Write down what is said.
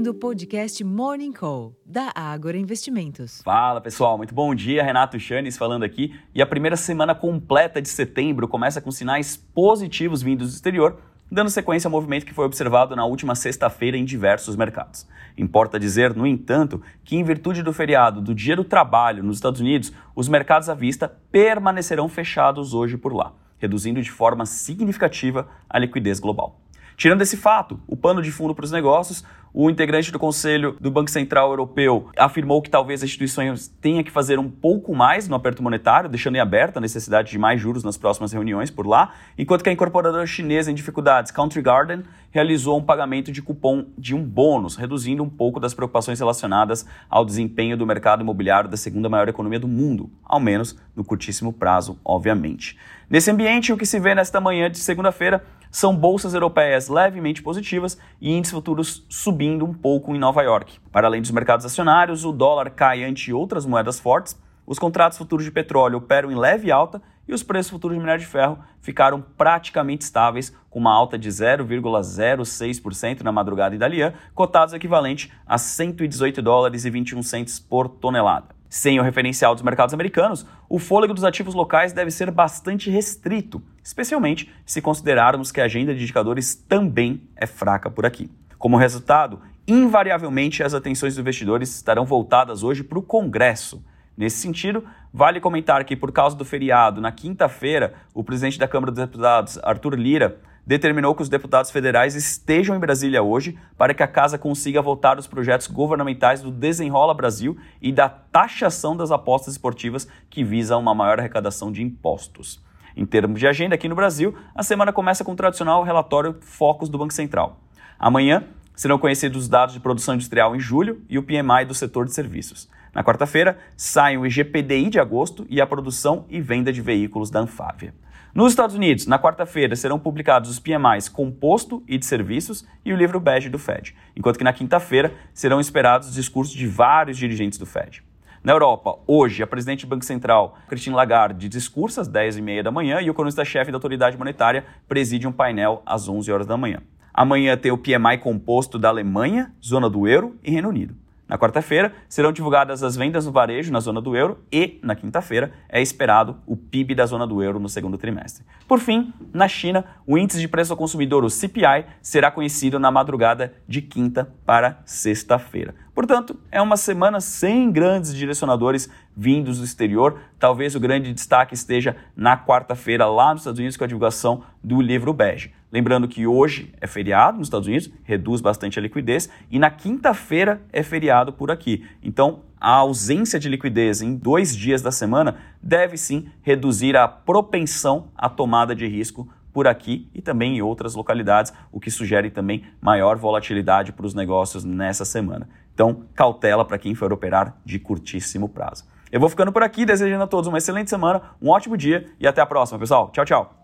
ouvindo o podcast Morning Call, da Ágora Investimentos. Fala pessoal, muito bom dia. Renato Chanes falando aqui. E a primeira semana completa de setembro começa com sinais positivos vindos do exterior, dando sequência ao movimento que foi observado na última sexta-feira em diversos mercados. Importa dizer, no entanto, que em virtude do feriado do Dia do Trabalho nos Estados Unidos, os mercados à vista permanecerão fechados hoje por lá, reduzindo de forma significativa a liquidez global. Tirando esse fato, o pano de fundo para os negócios, o integrante do Conselho do Banco Central Europeu afirmou que talvez as instituições tenham que fazer um pouco mais no aperto monetário, deixando em aberta a necessidade de mais juros nas próximas reuniões por lá, enquanto que a incorporadora chinesa em dificuldades, Country Garden, realizou um pagamento de cupom de um bônus, reduzindo um pouco das preocupações relacionadas ao desempenho do mercado imobiliário da segunda maior economia do mundo, ao menos no curtíssimo prazo, obviamente. Nesse ambiente, o que se vê nesta manhã de segunda-feira são bolsas europeias levemente positivas e índices futuros subindo um pouco em Nova York. Para além dos mercados acionários, o dólar cai ante outras moedas fortes, os contratos futuros de petróleo operam em leve alta e os preços futuros de minério de ferro ficaram praticamente estáveis, com uma alta de 0,06% na madrugada italiana, cotados equivalente a 118 dólares e 21 centes por tonelada. Sem o referencial dos mercados americanos, o fôlego dos ativos locais deve ser bastante restrito, especialmente se considerarmos que a agenda de indicadores também é fraca por aqui. Como resultado, invariavelmente as atenções dos investidores estarão voltadas hoje para o Congresso. Nesse sentido, vale comentar que, por causa do feriado, na quinta-feira, o presidente da Câmara dos Deputados, Arthur Lira, determinou que os deputados federais estejam em Brasília hoje para que a casa consiga votar os projetos governamentais do Desenrola Brasil e da taxação das apostas esportivas que visa uma maior arrecadação de impostos. Em termos de agenda aqui no Brasil, a semana começa com o tradicional relatório Focus do Banco Central. Amanhã serão conhecidos os dados de produção industrial em julho e o PMI do setor de serviços. Na quarta-feira, saem o IGPDI de agosto e a produção e venda de veículos da Anfávia. Nos Estados Unidos, na quarta-feira, serão publicados os PMIs composto e de serviços e o livro bege do Fed, enquanto que na quinta-feira serão esperados os discursos de vários dirigentes do Fed. Na Europa, hoje, a presidente do Banco Central, Christine Lagarde, discursa às 10h30 da manhã e o economista-chefe da autoridade monetária preside um painel às 11 horas da manhã. Amanhã tem o PMI composto da Alemanha, zona do euro e Reino Unido. Na quarta-feira, serão divulgadas as vendas no varejo na zona do euro e, na quinta-feira, é esperado o PIB da zona do euro no segundo trimestre. Por fim, na China, o índice de preço ao consumidor, o CPI, será conhecido na madrugada de quinta para sexta-feira. Portanto, é uma semana sem grandes direcionadores vindos do exterior. Talvez o grande destaque esteja na quarta-feira, lá nos Estados Unidos, com a divulgação do livro bege. Lembrando que hoje é feriado nos Estados Unidos, reduz bastante a liquidez, e na quinta-feira é feriado por aqui. Então, a ausência de liquidez em dois dias da semana deve sim reduzir a propensão à tomada de risco por aqui e também em outras localidades, o que sugere também maior volatilidade para os negócios nessa semana. Então, cautela para quem for operar de curtíssimo prazo. Eu vou ficando por aqui, desejando a todos uma excelente semana, um ótimo dia e até a próxima, pessoal. Tchau, tchau.